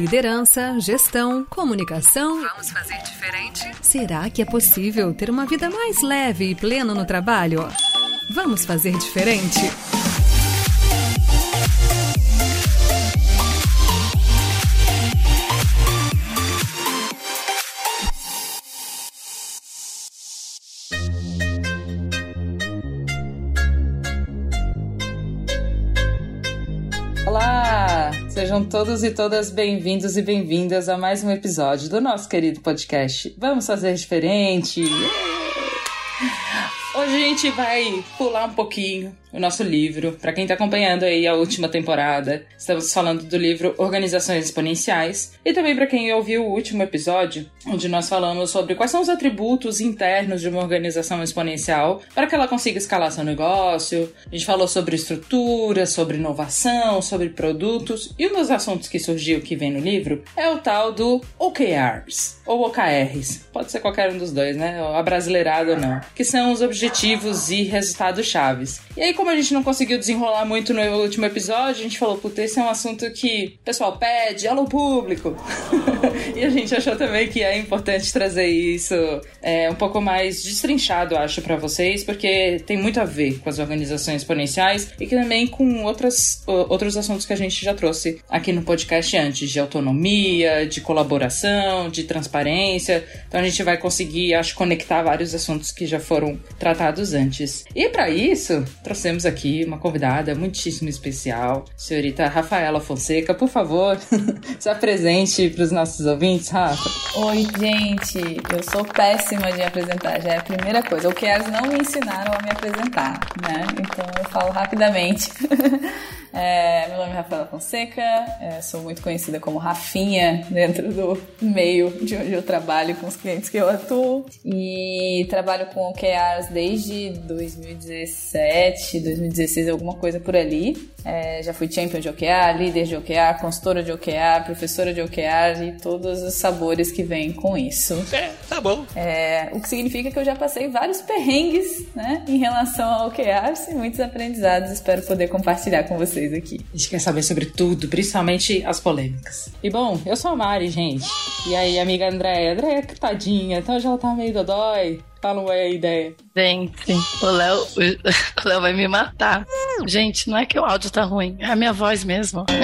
Liderança, gestão, comunicação. Vamos fazer diferente? Será que é possível ter uma vida mais leve e plena no trabalho? Vamos fazer diferente? Sejam todos e todas bem-vindos e bem-vindas a mais um episódio do nosso querido podcast. Vamos fazer diferente! Hoje a gente vai pular um pouquinho o nosso livro. Para quem está acompanhando aí a última temporada, estamos falando do livro Organizações Exponenciais. E também para quem ouviu o último episódio, onde nós falamos sobre quais são os atributos internos de uma organização exponencial para que ela consiga escalar seu negócio. A gente falou sobre estrutura, sobre inovação, sobre produtos. E um dos assuntos que surgiu que vem no livro é o tal do OKRs, ou OKRs. Pode ser qualquer um dos dois, né? A brasileirado ou não. Que são os objetivos e resultados chaves. E aí, como a gente não conseguiu desenrolar muito no último episódio, a gente falou, puta, esse é um assunto que o pessoal pede, alô público. e a gente achou também que é importante trazer isso é, um pouco mais destrinchado, acho, para vocês, porque tem muito a ver com as organizações exponenciais e que também com outras, outros assuntos que a gente já trouxe aqui no podcast antes, de autonomia, de colaboração, de transparência. Então a gente vai conseguir, acho, conectar vários assuntos que já foram tratados antes. E para isso, trouxemos aqui uma convidada muitíssimo especial, senhorita Rafaela Fonseca. Por favor, se apresente para os nossos ouvintes, Rafa. Oi, gente. Eu sou péssima de apresentar, já é a primeira coisa. O que elas não me ensinaram a me apresentar, né? Então eu falo rapidamente. É, meu nome é Rafaela Fonseca, é, sou muito conhecida como Rafinha dentro do meio de onde eu trabalho com os clientes que eu atuo e trabalho com OKRs desde 2017, 2016, alguma coisa por ali. É, já fui champion de OKR, líder de OKR, consultora de OKR, professora de OKR e todos os sabores que vêm com isso. É, tá bom. É, o que significa que eu já passei vários perrengues né, em relação ao OKRs e muitos aprendizados. Espero poder compartilhar com vocês aqui. A gente quer saber sobre tudo, principalmente as polêmicas. E bom, eu sou a Mari, gente. E aí, amiga Andréia? Andréia, tadinha, então já ela tá meio dodói. Fala uma ideia. Gente, o Léo, o Léo vai me matar. Gente, não é que o áudio tá ruim, é a minha voz mesmo.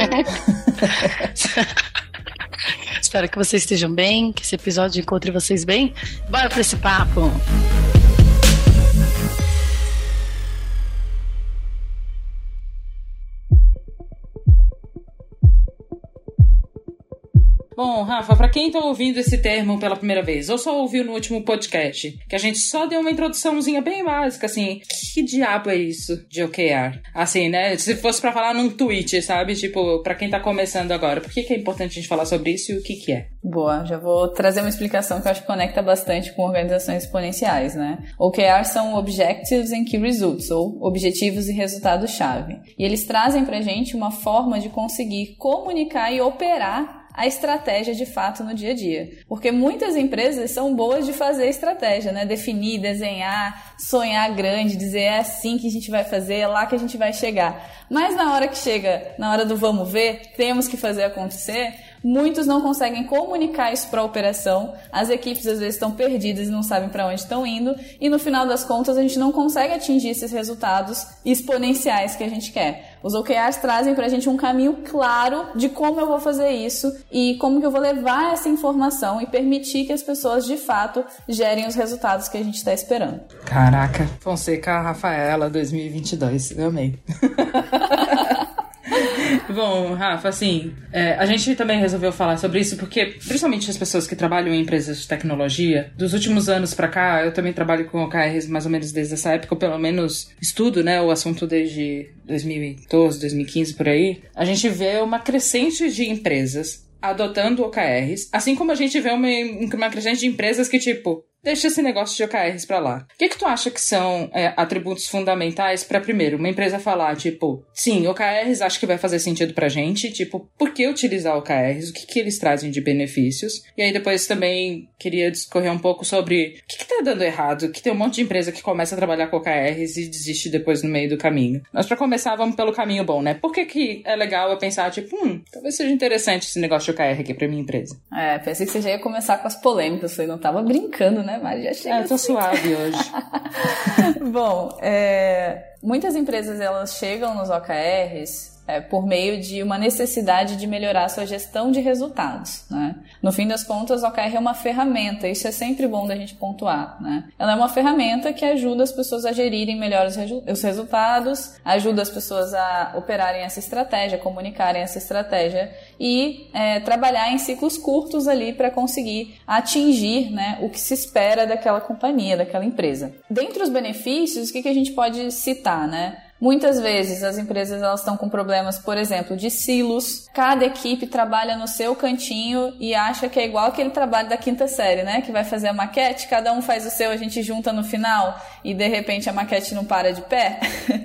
Espero que vocês estejam bem, que esse episódio encontre vocês bem. Bora pra esse papo! Bom, Rafa, para quem tá ouvindo esse termo pela primeira vez, ou só ouviu no último podcast, que a gente só deu uma introduçãozinha bem básica, assim, que diabo é isso de OKR? Assim, né? Se fosse para falar num tweet, sabe? Tipo, para quem tá começando agora, por que, que é importante a gente falar sobre isso e o que que é? Boa, já vou trazer uma explicação que eu acho que conecta bastante com organizações exponenciais, né? OKR são Objectives and Key Results, ou Objetivos e Resultados-Chave. E eles trazem pra gente uma forma de conseguir comunicar e operar a estratégia de fato no dia a dia. Porque muitas empresas são boas de fazer estratégia, né? Definir, desenhar, sonhar grande, dizer é assim que a gente vai fazer, é lá que a gente vai chegar. Mas na hora que chega, na hora do vamos ver, temos que fazer acontecer, Muitos não conseguem comunicar isso para a operação, as equipes às vezes estão perdidas e não sabem para onde estão indo, e no final das contas a gente não consegue atingir esses resultados exponenciais que a gente quer. Os OKRs trazem para a gente um caminho claro de como eu vou fazer isso e como que eu vou levar essa informação e permitir que as pessoas de fato gerem os resultados que a gente está esperando. Caraca, Fonseca Rafaela 2022, eu amei. Bom, Rafa, assim, é, a gente também resolveu falar sobre isso porque, principalmente as pessoas que trabalham em empresas de tecnologia, dos últimos anos para cá, eu também trabalho com OKRs mais ou menos desde essa época, ou pelo menos estudo, né, o assunto desde 2012, 2015 por aí. A gente vê uma crescente de empresas adotando OKRs, assim como a gente vê uma, uma crescente de empresas que, tipo, deixa esse negócio de OKRs para lá. O que, que tu acha que são é, atributos fundamentais para primeiro uma empresa falar, tipo, sim, OKRs acho que vai fazer sentido pra gente, tipo, por que utilizar OKRs? O que, que eles trazem de benefícios? E aí depois também queria discorrer um pouco sobre o que, que tá dando errado, que tem um monte de empresa que começa a trabalhar com OKRs e desiste depois no meio do caminho. Mas para começar, vamos pelo caminho bom, né? Por que, que é legal eu pensar, tipo, hum, talvez seja interessante esse negócio de OKR aqui pra minha empresa. É, pensei que você já ia começar com as polêmicas, você não tava brincando, né? Mas já chega. É, eu tô assim. suave hoje. Bom, é, muitas empresas elas chegam nos OKRs é, por meio de uma necessidade de melhorar sua gestão de resultados. Né? No fim das contas, o OKR é uma ferramenta, isso é sempre bom da gente pontuar. Né? Ela é uma ferramenta que ajuda as pessoas a gerirem melhor os, os resultados, ajuda as pessoas a operarem essa estratégia, comunicarem essa estratégia e é, trabalhar em ciclos curtos ali para conseguir atingir né, o que se espera daquela companhia, daquela empresa. Dentre os benefícios, o que, que a gente pode citar? Né? Muitas vezes as empresas elas estão com problemas, por exemplo, de silos. Cada equipe trabalha no seu cantinho e acha que é igual aquele trabalho da quinta série, né? Que vai fazer a maquete, cada um faz o seu, a gente junta no final e de repente a maquete não para de pé.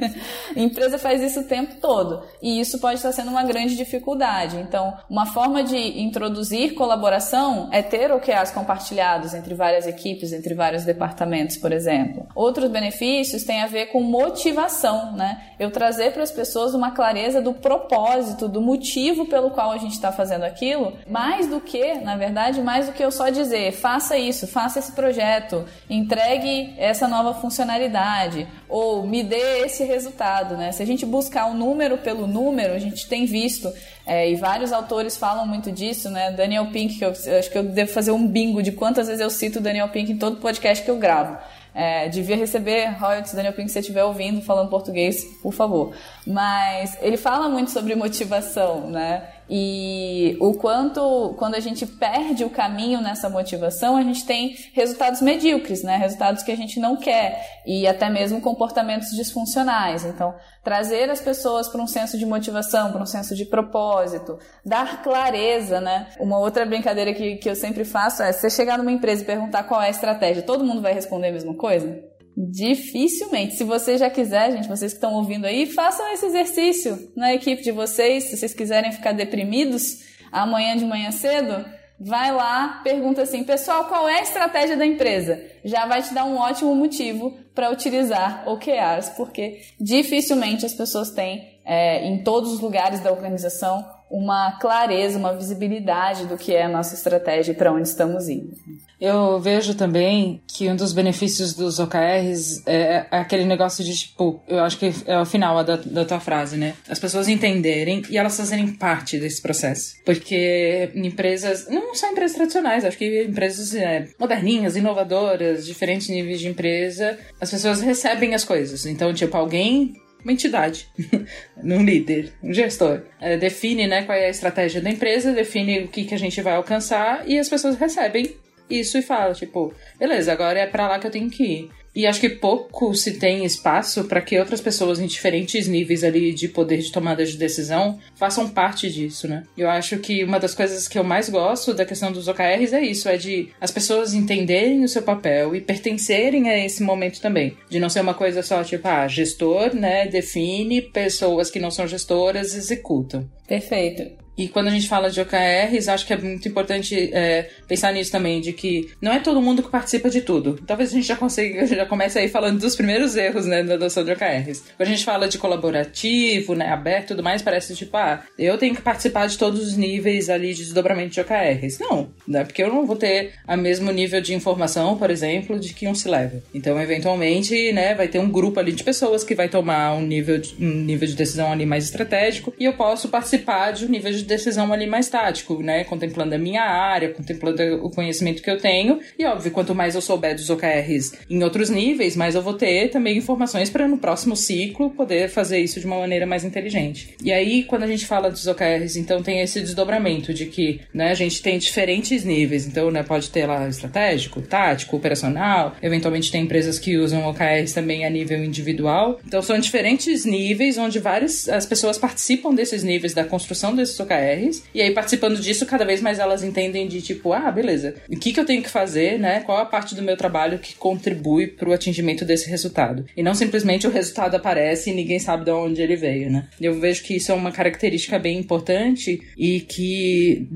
a empresa faz isso o tempo todo e isso pode estar sendo uma grande dificuldade. Então, uma forma de introduzir colaboração é ter OKRs compartilhados entre várias equipes, entre vários departamentos, por exemplo. Outros benefícios têm a ver com motivação né? Eu trazer para as pessoas uma clareza do propósito, do motivo pelo qual a gente está fazendo aquilo, mais do que, na verdade, mais do que eu só dizer, faça isso, faça esse projeto, entregue essa nova funcionalidade, ou me dê esse resultado, né? Se a gente buscar o um número pelo número, a gente tem visto é, e vários autores falam muito disso, né? Daniel Pink, que eu, eu, acho que eu devo fazer um bingo de quantas vezes eu cito Daniel Pink em todo podcast que eu gravo. É, devia receber royalties, Daniel Pink, se você estiver ouvindo, falando português, por favor. Mas ele fala muito sobre motivação, né? E o quanto, quando a gente perde o caminho nessa motivação, a gente tem resultados medíocres, né? Resultados que a gente não quer e até mesmo comportamentos disfuncionais. Então, trazer as pessoas para um senso de motivação, para um senso de propósito, dar clareza, né? Uma outra brincadeira que, que eu sempre faço é: você chegar numa empresa e perguntar qual é a estratégia, todo mundo vai responder a mesma coisa? Dificilmente. Se você já quiser, gente, vocês que estão ouvindo aí, façam esse exercício na equipe de vocês. Se vocês quiserem ficar deprimidos amanhã de manhã cedo, vai lá, pergunta assim: pessoal, qual é a estratégia da empresa? Já vai te dar um ótimo motivo para utilizar OKRs, porque dificilmente as pessoas têm é, em todos os lugares da organização uma clareza, uma visibilidade do que é a nossa estratégia e para onde estamos indo. Eu vejo também que um dos benefícios dos OKRs é aquele negócio de, tipo, eu acho que é o final da, da tua frase, né? As pessoas entenderem e elas fazerem parte desse processo. Porque em empresas, não só empresas tradicionais, acho que empresas é, moderninhas, inovadoras, diferentes níveis de empresa, as pessoas recebem as coisas. Então, tipo, alguém uma entidade, um líder, um gestor. É, define né, qual é a estratégia da empresa, define o que, que a gente vai alcançar e as pessoas recebem isso e falam, tipo, beleza, agora é para lá que eu tenho que ir. E acho que pouco se tem espaço para que outras pessoas em diferentes níveis ali de poder de tomada de decisão façam parte disso, né? Eu acho que uma das coisas que eu mais gosto da questão dos OKRs é isso, é de as pessoas entenderem o seu papel e pertencerem a esse momento também. De não ser uma coisa só tipo, ah, gestor, né, define, pessoas que não são gestoras executam. Perfeito. E quando a gente fala de OKRs, acho que é muito importante é, pensar nisso também, de que não é todo mundo que participa de tudo. Talvez a gente já consiga, já comece aí falando dos primeiros erros, né, da adoção de OKRs. Quando a gente fala de colaborativo, né, aberto e tudo mais, parece tipo, ah, eu tenho que participar de todos os níveis ali de desdobramento de OKRs. Não, né, porque eu não vou ter o mesmo nível de informação, por exemplo, de que um se leva. Então, eventualmente, né, vai ter um grupo ali de pessoas que vai tomar um nível de, um nível de decisão ali mais estratégico e eu posso participar de um nível de decisão ali mais tático, né, contemplando a minha área, contemplando o conhecimento que eu tenho. E, óbvio, quanto mais eu souber dos OKRs em outros níveis, mais eu vou ter também informações para no próximo ciclo poder fazer isso de uma maneira mais inteligente. E aí, quando a gente fala dos OKRs, então tem esse desdobramento de que, né, a gente tem diferentes níveis, então, né, pode ter lá estratégico, tático, operacional, eventualmente tem empresas que usam OKRs também a nível individual. Então, são diferentes níveis onde várias as pessoas participam desses níveis da construção desses OKRs, e aí participando disso, cada vez mais elas entendem de tipo, ah, beleza, o que que eu tenho que fazer, né? Qual a parte do meu trabalho que contribui para o atingimento desse resultado? E não simplesmente o resultado aparece e ninguém sabe de onde ele veio, né? Eu vejo que isso é uma característica bem importante e que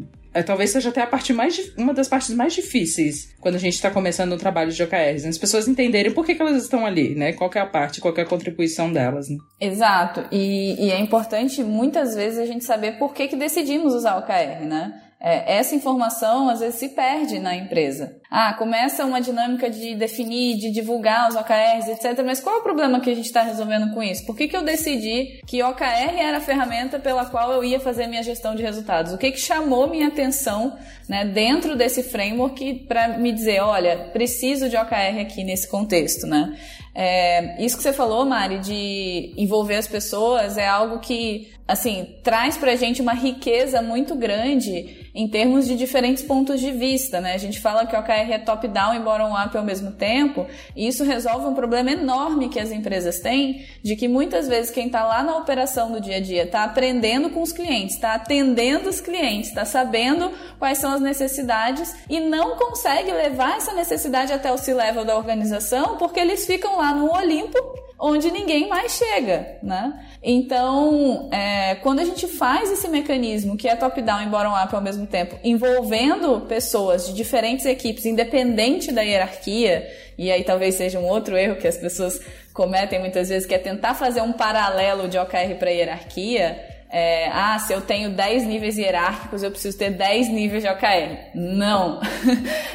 talvez seja até a parte mais uma das partes mais difíceis quando a gente está começando um trabalho de OKRs. Né? As pessoas entenderem por que, que elas estão ali, né? Qual é a parte, qual é a contribuição delas. Né? Exato. E, e, é importante muitas vezes a gente saber por que, que decidimos usar OKR, né? É, essa informação às vezes se perde na empresa. Ah, começa uma dinâmica de definir, de divulgar os OKRs, etc. Mas qual é o problema que a gente está resolvendo com isso? Por que, que eu decidi que OKR era a ferramenta pela qual eu ia fazer minha gestão de resultados? O que, que chamou minha atenção né, dentro desse framework para me dizer, olha, preciso de OKR aqui nesse contexto, né? É, isso que você falou, Mari, de envolver as pessoas é algo que, assim, traz pra gente uma riqueza muito grande em termos de diferentes pontos de vista, né? A gente fala que o OKR é top-down e bottom-up ao mesmo tempo, e isso resolve um problema enorme que as empresas têm, de que muitas vezes quem está lá na operação do dia a dia está aprendendo com os clientes, está atendendo os clientes, está sabendo quais são as necessidades e não consegue levar essa necessidade até o C-level da organização porque eles ficam lá no Olimpo onde ninguém mais chega, né? Então, é, quando a gente faz esse mecanismo que é top-down e bottom-up ao mesmo tempo, envolvendo pessoas de diferentes equipes, independente da hierarquia, e aí talvez seja um outro erro que as pessoas cometem muitas vezes, que é tentar fazer um paralelo de OKR para hierarquia, é, ah, se eu tenho 10 níveis hierárquicos, eu preciso ter 10 níveis de OKR. Não!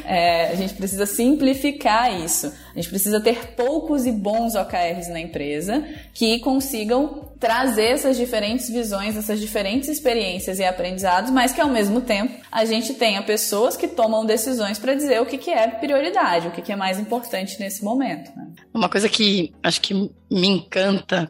É, a gente precisa simplificar isso. A gente precisa ter poucos e bons OKRs na empresa que consigam trazer essas diferentes visões, essas diferentes experiências e aprendizados, mas que ao mesmo tempo a gente tenha pessoas que tomam decisões para dizer o que, que é prioridade, o que, que é mais importante nesse momento. Né? Uma coisa que acho que me encanta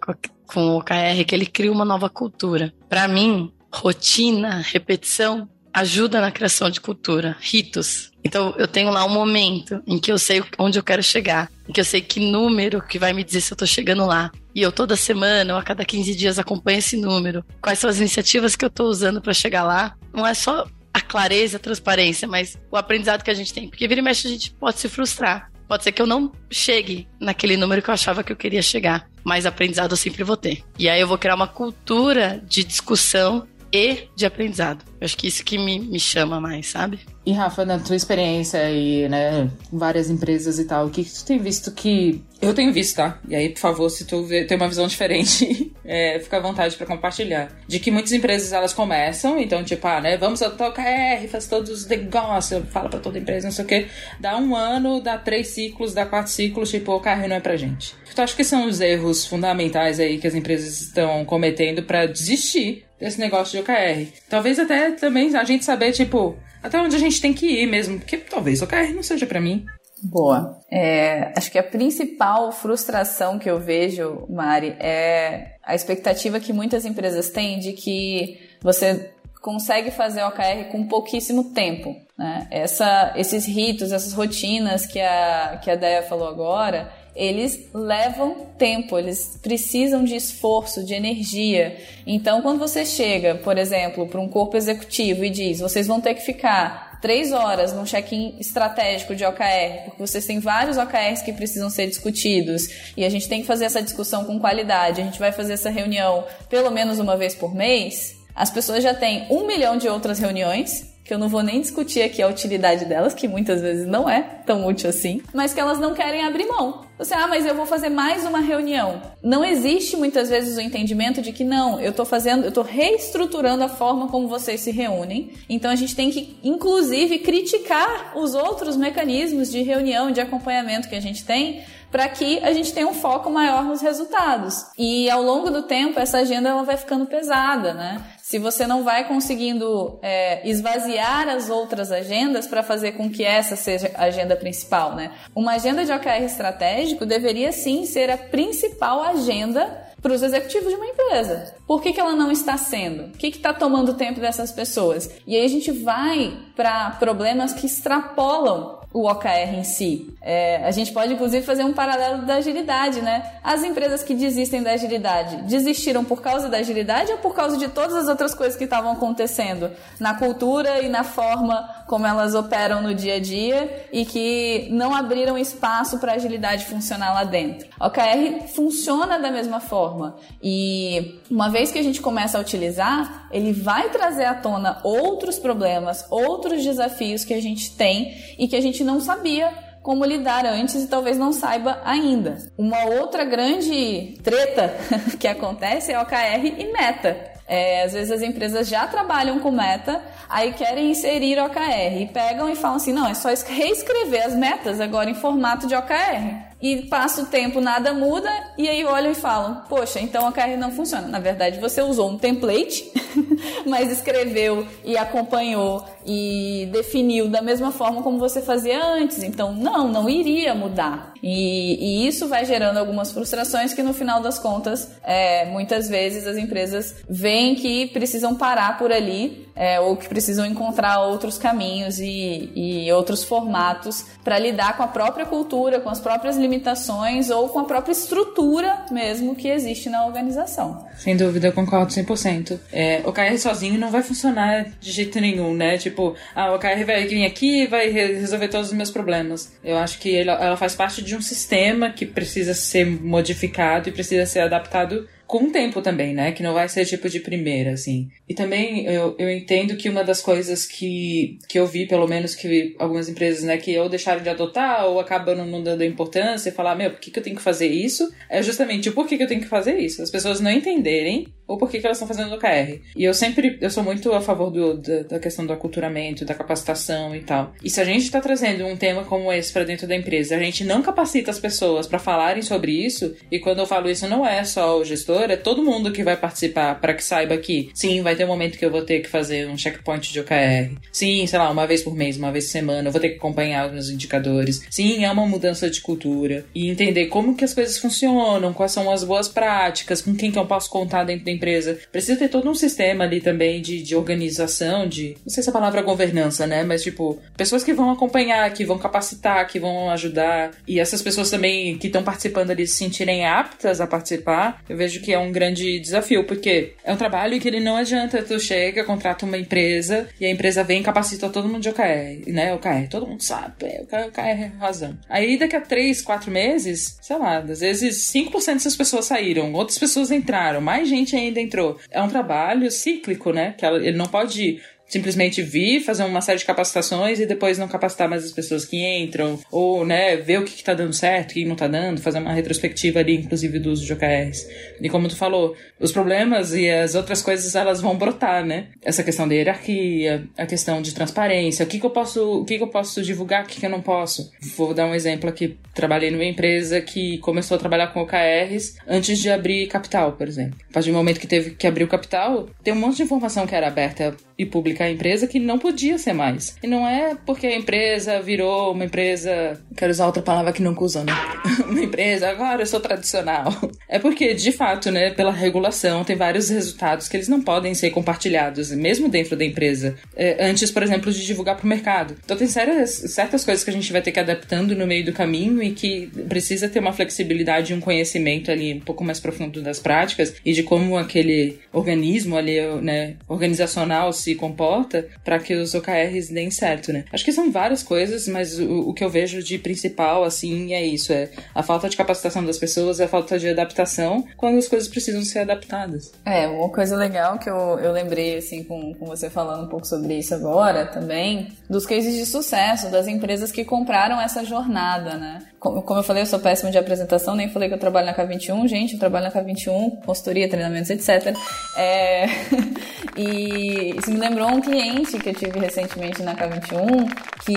com o OKR que ele cria uma nova cultura. Para mim, rotina, repetição ajuda na criação de cultura, ritos. Então eu tenho lá um momento em que eu sei onde eu quero chegar, em que eu sei que número que vai me dizer se eu tô chegando lá. E eu toda semana ou a cada 15 dias acompanho esse número. Quais são as iniciativas que eu tô usando para chegar lá? Não é só a clareza, a transparência, mas o aprendizado que a gente tem. Porque vira e mexe a gente pode se frustrar. Pode ser que eu não chegue naquele número que eu achava que eu queria chegar, mas aprendizado eu sempre vou ter. E aí eu vou criar uma cultura de discussão e de aprendizado. Eu acho que isso que me, me chama mais, sabe? E Rafa, na tua experiência aí, né, várias empresas e tal, o que, que tu tem visto que. Eu tenho visto, tá? E aí, por favor, se tu vê, tem uma visão diferente, é, fica à vontade para compartilhar. De que muitas empresas elas começam, então, tipo, ah, né, vamos tocar R, faz todos os negócios, fala para toda empresa, não sei o quê. Dá um ano, dá três ciclos, dá quatro ciclos, tipo, o carro não é pra gente. Tu acha que são os erros fundamentais aí que as empresas estão cometendo para desistir desse negócio de OKR? Talvez até também a gente saber, tipo, até onde a gente tem que ir mesmo, porque talvez OKR não seja para mim. Boa. É, acho que a principal frustração que eu vejo, Mari, é a expectativa que muitas empresas têm de que você consegue fazer OKR com pouquíssimo tempo. Né? Essa, esses ritos, essas rotinas que a, que a Deia falou agora, eles levam tempo, eles precisam de esforço, de energia. Então, quando você chega, por exemplo, para um corpo executivo e diz: vocês vão ter que ficar três horas num check-in estratégico de OKR, porque vocês têm vários OKRs que precisam ser discutidos e a gente tem que fazer essa discussão com qualidade, a gente vai fazer essa reunião pelo menos uma vez por mês. As pessoas já têm um milhão de outras reuniões que eu não vou nem discutir aqui a utilidade delas, que muitas vezes não é tão útil assim, mas que elas não querem abrir mão. Você, ah, mas eu vou fazer mais uma reunião. Não existe muitas vezes o entendimento de que não, eu tô fazendo, eu tô reestruturando a forma como vocês se reúnem. Então a gente tem que, inclusive, criticar os outros mecanismos de reunião, de acompanhamento que a gente tem, para que a gente tenha um foco maior nos resultados. E ao longo do tempo, essa agenda ela vai ficando pesada, né? Se você não vai conseguindo é, esvaziar as outras agendas para fazer com que essa seja a agenda principal, né? Uma agenda de OKR estratégico deveria sim ser a principal agenda para os executivos de uma empresa. Por que, que ela não está sendo? O que está tomando tempo dessas pessoas? E aí a gente vai para problemas que extrapolam o OKR em si. É, a gente pode, inclusive, fazer um paralelo da agilidade, né? As empresas que desistem da agilidade, desistiram por causa da agilidade ou por causa de todas as outras coisas que estavam acontecendo na cultura e na forma como elas operam no dia a dia e que não abriram espaço para a agilidade funcionar lá dentro. OKR funciona da mesma forma e uma vez que a gente começa a utilizar, ele vai trazer à tona outros problemas, outros desafios que a gente tem e que a gente não sabia como lidar antes e talvez não saiba ainda. Uma outra grande treta que acontece é OKR e meta. É, às vezes as empresas já trabalham com meta, aí querem inserir OKR e pegam e falam assim: não, é só reescrever as metas agora em formato de OKR e passa o tempo, nada muda, e aí olham e falam: Poxa, então a KR não funciona. Na verdade, você usou um template, mas escreveu e acompanhou e definiu da mesma forma como você fazia antes. Então, não, não iria mudar. E, e isso vai gerando algumas frustrações que no final das contas, é, muitas vezes as empresas veem que precisam parar por ali é, ou que precisam encontrar outros caminhos e, e outros formatos para lidar com a própria cultura, com as próprias limitações ou com a própria estrutura mesmo que existe na organização. Sem dúvida, eu concordo 100%. É, o KR sozinho não vai funcionar de jeito nenhum, né? Tipo, ah, o KR vai vir aqui e vai resolver todos os meus problemas. Eu acho que ela faz parte de um sistema que precisa ser modificado e precisa ser adaptado com o tempo também, né? Que não vai ser tipo de primeira, assim. E também eu, eu entendo que uma das coisas que, que eu vi, pelo menos que algumas empresas, né, que ou deixaram de adotar ou acabam não dando importância e falar, meu, por que, que eu tenho que fazer isso? É justamente o porquê que eu tenho que fazer isso. As pessoas não entenderem ou por que, que elas estão fazendo no KR. E eu sempre, eu sou muito a favor do, da, da questão do aculturamento, da capacitação e tal. E se a gente está trazendo um tema como esse para dentro da empresa, a gente não capacita as pessoas para falarem sobre isso, e quando eu falo isso não é só o gestor, é todo mundo que vai participar para que saiba que, sim, vai ter um momento que eu vou ter que fazer um checkpoint de OKR. Sim, sei lá, uma vez por mês, uma vez por semana, eu vou ter que acompanhar os meus indicadores. Sim, é uma mudança de cultura. E entender como que as coisas funcionam, quais são as boas práticas, com quem que eu posso contar dentro da empresa. Precisa ter todo um sistema ali também de, de organização, de. Não sei se a palavra é governança, né? Mas, tipo, pessoas que vão acompanhar, que vão capacitar, que vão ajudar. E essas pessoas também que estão participando ali se sentirem aptas a participar, eu vejo que é um grande desafio, porque é um trabalho que ele não adianta. Tu chega, contrata uma empresa e a empresa vem e capacita todo mundo de OKR, né? OKR, todo mundo sabe, é, OKR é razão. Aí daqui a três, quatro meses, sei lá, às vezes 5% dessas pessoas saíram, outras pessoas entraram, mais gente ainda entrou. É um trabalho cíclico, né? Que ele não pode simplesmente vir, fazer uma série de capacitações e depois não capacitar mais as pessoas que entram, ou, né, ver o que, que tá dando certo, o que não tá dando, fazer uma retrospectiva ali, inclusive, do uso de OKRs. E como tu falou, os problemas e as outras coisas, elas vão brotar, né? Essa questão da hierarquia, a questão de transparência, o que que eu posso, o que que eu posso divulgar, o que que eu não posso. Vou dar um exemplo aqui. Trabalhei numa empresa que começou a trabalhar com OKRs antes de abrir capital, por exemplo. A partir do momento que teve que abrir o capital, tem um monte de informação que era aberta e pública à empresa que não podia ser mais. E não é porque a empresa virou uma empresa. Quero usar outra palavra que não usa, né? uma empresa, agora eu sou tradicional. É porque, de fato, né, pela regulação, tem vários resultados que eles não podem ser compartilhados, mesmo dentro da empresa, é, antes, por exemplo, de divulgar para o mercado. Então, tem sérias, certas coisas que a gente vai ter que adaptando no meio do caminho e que precisa ter uma flexibilidade e um conhecimento ali um pouco mais profundo das práticas e de como aquele organismo ali, né, organizacional se se comporta para que os OKRs deem certo, né? Acho que são várias coisas, mas o, o, que eu vejo de principal, assim, é isso: é a falta de capacitação das pessoas, a falta de adaptação quando as coisas precisam ser adaptadas. É, uma coisa legal que eu, eu lembrei, assim, com, com você falando um pouco sobre isso agora também, dos cases de sucesso das empresas que compraram essa jornada, né? Como, eu falei, eu sou péssima de apresentação, nem falei que eu trabalho na K21, gente, eu trabalho na K21, consultoria, treinamentos, etc. É... e isso me lembrou um cliente que eu tive recentemente na K21, que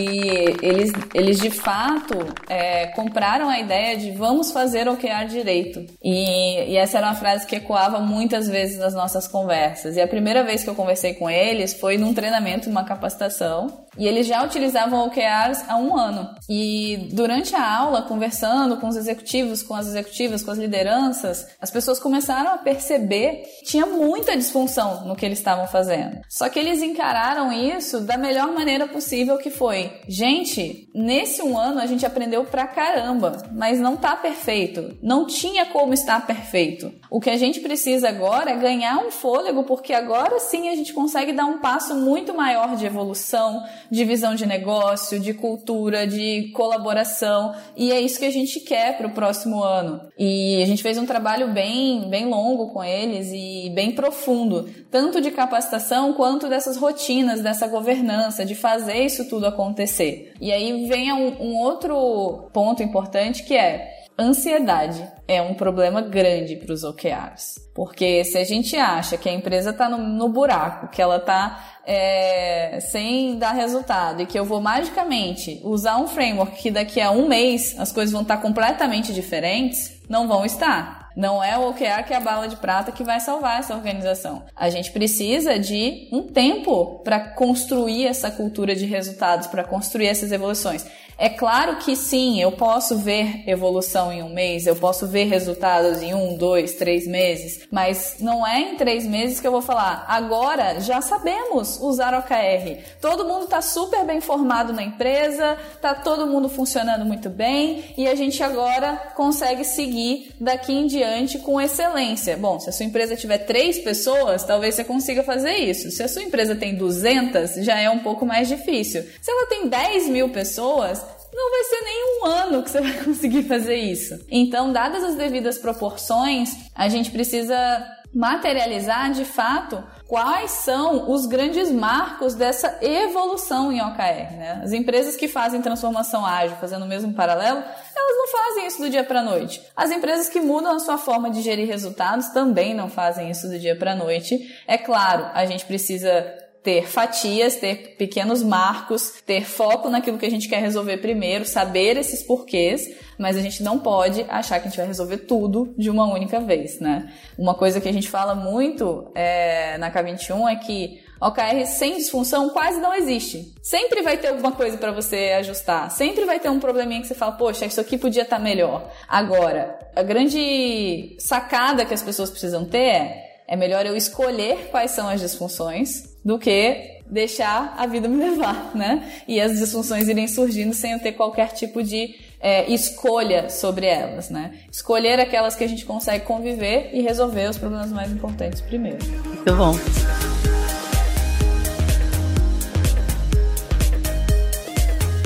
eles, eles de fato é, compraram a ideia de vamos fazer OKR direito. E, e essa era uma frase que ecoava muitas vezes nas nossas conversas. E a primeira vez que eu conversei com eles foi num treinamento, numa capacitação, e eles já utilizavam OKRs há um ano. E durante a aula, conversando com os executivos, com as executivas, com as lideranças, as pessoas começaram a perceber que tinha muita disfunção no que eles estavam fazendo. Só que eles encararam isso da melhor maneira possível que foi gente, nesse um ano a gente aprendeu pra caramba, mas não tá perfeito. Não tinha como estar perfeito. O que a gente precisa agora é ganhar um fôlego, porque agora sim a gente consegue dar um passo muito maior de evolução, de visão de negócio, de cultura, de colaboração. E é isso que a gente quer para o próximo ano. E a gente fez um trabalho bem, bem longo com eles e bem profundo, tanto de capacitação quanto dessas rotinas, dessa governança, de fazer isso tudo acontecer. E aí vem um, um outro ponto importante que é Ansiedade é um problema grande para os OKRs. Porque se a gente acha que a empresa está no, no, buraco, que ela está é, sem dar resultado e que eu vou magicamente usar um framework que daqui a um mês as coisas vão estar tá completamente diferentes, não vão estar. Não é o OKR que é a bala de prata que vai salvar essa organização. A gente precisa de um tempo para construir essa cultura de resultados, para construir essas evoluções. É claro que sim, eu posso ver evolução em um mês, eu posso ver resultados em um, dois, três meses, mas não é em três meses que eu vou falar. Agora já sabemos usar OKR. Todo mundo está super bem formado na empresa, está todo mundo funcionando muito bem e a gente agora consegue seguir daqui em diante com excelência. Bom, se a sua empresa tiver três pessoas, talvez você consiga fazer isso. Se a sua empresa tem 200, já é um pouco mais difícil. Se ela tem 10 mil pessoas, não vai ser nem um ano que você vai conseguir fazer isso. Então, dadas as devidas proporções, a gente precisa materializar de fato quais são os grandes marcos dessa evolução em OKR. Né? As empresas que fazem transformação ágil, fazendo o mesmo paralelo, elas não fazem isso do dia para noite. As empresas que mudam a sua forma de gerir resultados também não fazem isso do dia para noite. É claro, a gente precisa ter fatias, ter pequenos marcos, ter foco naquilo que a gente quer resolver primeiro, saber esses porquês, mas a gente não pode achar que a gente vai resolver tudo de uma única vez, né? Uma coisa que a gente fala muito é, na K21 é que OKR sem disfunção quase não existe. Sempre vai ter alguma coisa para você ajustar. Sempre vai ter um probleminha que você fala, poxa, isso aqui podia estar tá melhor. Agora, a grande sacada que as pessoas precisam ter é é melhor eu escolher quais são as disfunções do que deixar a vida me levar, né? E as disfunções irem surgindo sem eu ter qualquer tipo de é, escolha sobre elas, né? Escolher aquelas que a gente consegue conviver e resolver os problemas mais importantes primeiro. Muito bom.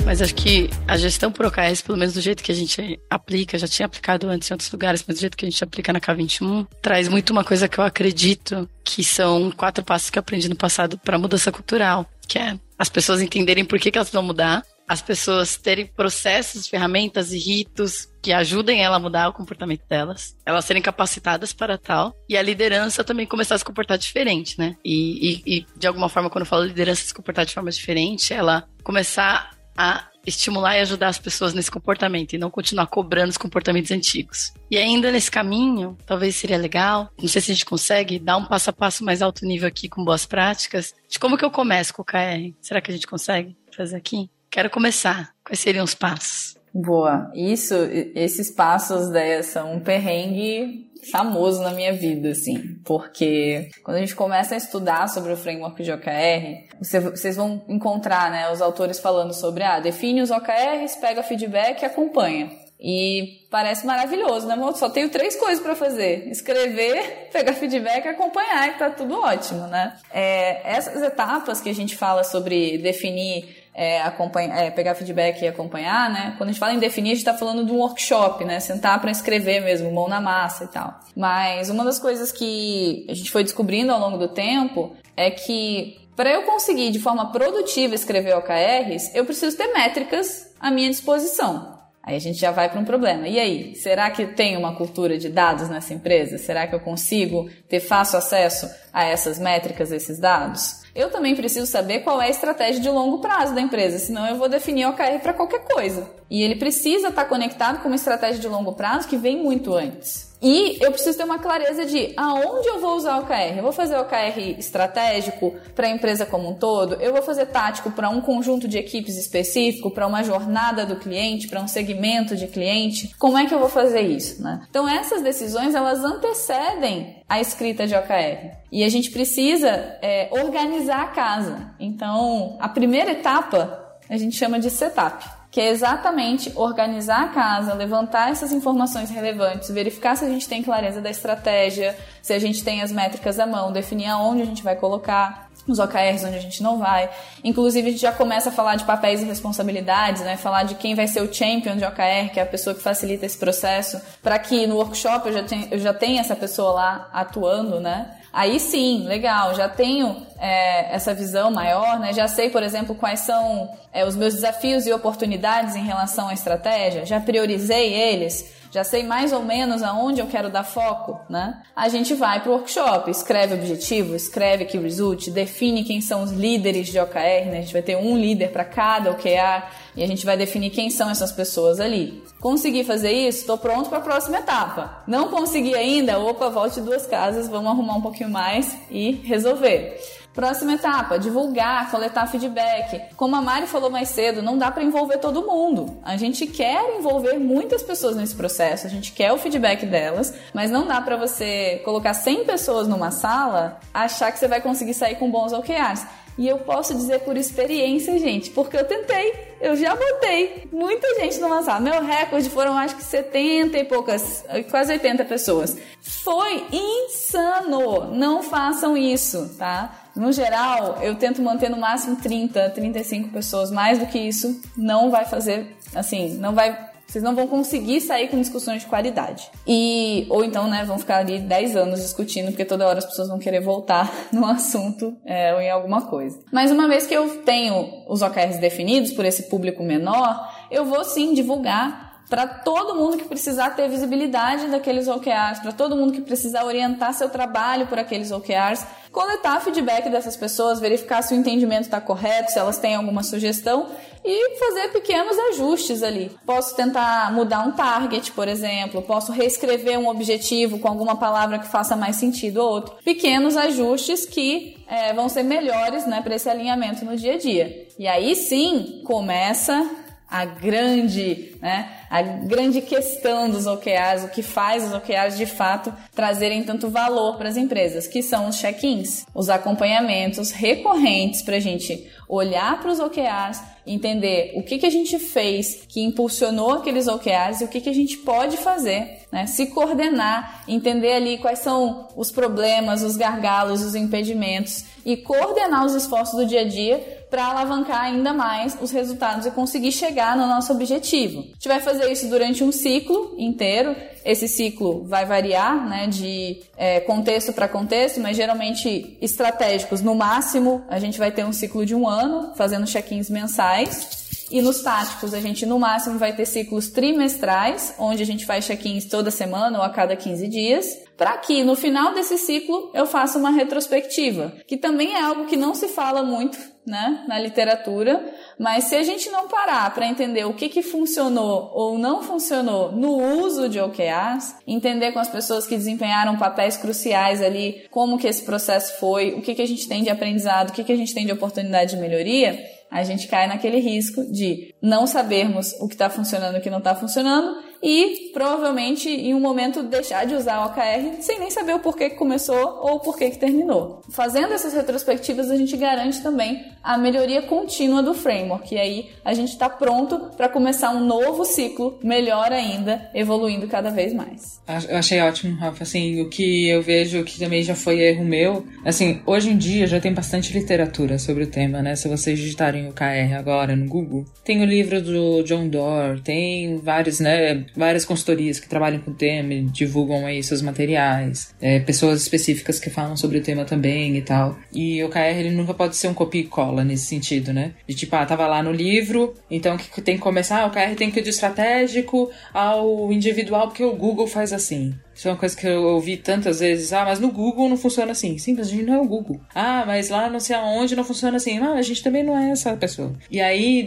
Mas acho que a gestão por OKRs, pelo menos do jeito que a gente aplica, já tinha aplicado antes em outros lugares, mas do jeito que a gente aplica na K21, traz muito uma coisa que eu acredito que são quatro passos que eu aprendi no passado para mudança cultural, que é as pessoas entenderem por que, que elas vão mudar, as pessoas terem processos, ferramentas e ritos que ajudem ela a mudar o comportamento delas, elas serem capacitadas para tal, e a liderança também começar a se comportar diferente, né? E, e, e de alguma forma, quando eu falo liderança se comportar de forma diferente, ela começar a estimular e ajudar as pessoas nesse comportamento e não continuar cobrando os comportamentos antigos. E ainda nesse caminho, talvez seria legal, não sei se a gente consegue dar um passo a passo mais alto nível aqui com boas práticas, de como que eu começo com o KR. Será que a gente consegue fazer aqui? Quero começar. Quais seriam os passos? Boa. Isso, esses passos né, são um perrengue famoso na minha vida, assim, porque quando a gente começa a estudar sobre o framework de OKR, vocês vão encontrar, né, os autores falando sobre, ah, define os OKRs, pega feedback e acompanha. E parece maravilhoso, né? Eu só tenho três coisas para fazer: escrever, pegar feedback acompanhar, e tá tudo ótimo, né? É, essas etapas que a gente fala sobre definir é, é, pegar feedback e acompanhar, né? Quando a gente fala em definir, a gente está falando de um workshop, né? Sentar para escrever mesmo, mão na massa e tal. Mas uma das coisas que a gente foi descobrindo ao longo do tempo é que para eu conseguir de forma produtiva escrever OKRs, eu preciso ter métricas à minha disposição. Aí a gente já vai para um problema. E aí, será que tem uma cultura de dados nessa empresa? Será que eu consigo ter fácil acesso a essas métricas, esses dados? Eu também preciso saber qual é a estratégia de longo prazo da empresa, senão eu vou definir OKR para qualquer coisa. E ele precisa estar tá conectado com uma estratégia de longo prazo que vem muito antes. E eu preciso ter uma clareza de aonde eu vou usar o OKR. Eu vou fazer o OKR estratégico para a empresa como um todo? Eu vou fazer tático para um conjunto de equipes específico, para uma jornada do cliente, para um segmento de cliente? Como é que eu vou fazer isso? Né? Então essas decisões elas antecedem a escrita de OKR. E a gente precisa é, organizar a casa. Então a primeira etapa a gente chama de setup que é exatamente organizar a casa, levantar essas informações relevantes, verificar se a gente tem clareza da estratégia, se a gente tem as métricas à mão, definir aonde a gente vai colocar os OKRs onde a gente não vai. Inclusive, a gente já começa a falar de papéis e responsabilidades, né? Falar de quem vai ser o champion de OKR, que é a pessoa que facilita esse processo, para que no workshop eu já, tenha, eu já tenha essa pessoa lá atuando, né? Aí sim, legal, já tenho é, essa visão maior, né? Já sei, por exemplo, quais são é, os meus desafios e oportunidades em relação à estratégia, já priorizei eles, já sei mais ou menos aonde eu quero dar foco, né? A gente vai para o workshop, escreve objetivo, escreve key result, define quem são os líderes de OKR, né? A gente vai ter um líder para cada OKR e a gente vai definir quem são essas pessoas ali. Consegui fazer isso? Estou pronto para a próxima etapa. Não consegui ainda? Opa, volte duas casas, vamos arrumar um pouquinho mais e resolver. Próxima etapa, divulgar, coletar feedback. Como a Mari falou mais cedo, não dá para envolver todo mundo. A gente quer envolver muitas pessoas nesse processo, a gente quer o feedback delas, mas não dá para você colocar 100 pessoas numa sala, achar que você vai conseguir sair com bons OKRs. E eu posso dizer por experiência, gente, porque eu tentei. Eu já botei muita gente numa sala. Meu recorde foram acho que 70 e poucas, quase 80 pessoas. Foi insano. Não façam isso, tá? No geral, eu tento manter no máximo 30, 35 pessoas. Mais do que isso, não vai fazer, assim, não vai vocês não vão conseguir sair com discussões de qualidade. E, ou então, né, vão ficar ali 10 anos discutindo, porque toda hora as pessoas vão querer voltar no assunto é, ou em alguma coisa. Mas uma vez que eu tenho os OKRs definidos por esse público menor, eu vou sim divulgar para todo mundo que precisar ter visibilidade daqueles OKRs, para todo mundo que precisar orientar seu trabalho por aqueles OKRs, coletar feedback dessas pessoas, verificar se o entendimento está correto, se elas têm alguma sugestão e fazer pequenos ajustes ali. Posso tentar mudar um target, por exemplo, posso reescrever um objetivo com alguma palavra que faça mais sentido ou outro. Pequenos ajustes que é, vão ser melhores né, para esse alinhamento no dia a dia. E aí sim começa a grande, né, a grande questão dos OKRs, o que faz os OKRs de fato trazerem tanto valor para as empresas, que são os check-ins, os acompanhamentos recorrentes para a gente olhar para os OKRs, entender o que, que a gente fez que impulsionou aqueles OKRs e o que, que a gente pode fazer, né? se coordenar, entender ali quais são os problemas, os gargalos, os impedimentos e coordenar os esforços do dia a dia para alavancar ainda mais os resultados e conseguir chegar no nosso objetivo. A gente vai fazer isso durante um ciclo inteiro. Esse ciclo vai variar né, de é, contexto para contexto, mas geralmente estratégicos. No máximo, a gente vai ter um ciclo de um ano, fazendo check-ins mensais. E nos táticos, a gente no máximo vai ter ciclos trimestrais, onde a gente faz check-ins toda semana ou a cada 15 dias, para que no final desse ciclo eu faça uma retrospectiva, que também é algo que não se fala muito né, na literatura, mas se a gente não parar para entender o que, que funcionou ou não funcionou no uso de OKRs, entender com as pessoas que desempenharam papéis cruciais ali, como que esse processo foi, o que, que a gente tem de aprendizado, o que, que a gente tem de oportunidade de melhoria, a gente cai naquele risco de não sabermos o que está funcionando e o que não está funcionando e provavelmente em um momento deixar de usar o OKR sem nem saber o porquê que começou ou o porquê que terminou. Fazendo essas retrospectivas, a gente garante também a melhoria contínua do framework e aí a gente está pronto para começar um novo ciclo, melhor ainda, evoluindo cada vez mais. Eu achei ótimo, Rafa. Assim, o que eu vejo que também já foi erro meu, assim, hoje em dia já tem bastante literatura sobre o tema, né? Se vocês digitarem o KR agora no Google, tem o livro do John Doerr, tem vários, né? várias consultorias que trabalham com o tema e divulgam aí seus materiais, é, pessoas específicas que falam sobre o tema também e tal. E o KR ele nunca pode ser um copia e cola nesse sentido, né? De tipo, ah, tava lá no livro, então que tem que começar, o KR tem que ir do estratégico ao individual, porque o Google faz assim. Isso é uma coisa que eu ouvi tantas vezes. Ah, mas no Google não funciona assim. Sim, mas a gente não é o Google. Ah, mas lá não sei aonde não funciona assim. Ah, a gente também não é essa pessoa. E aí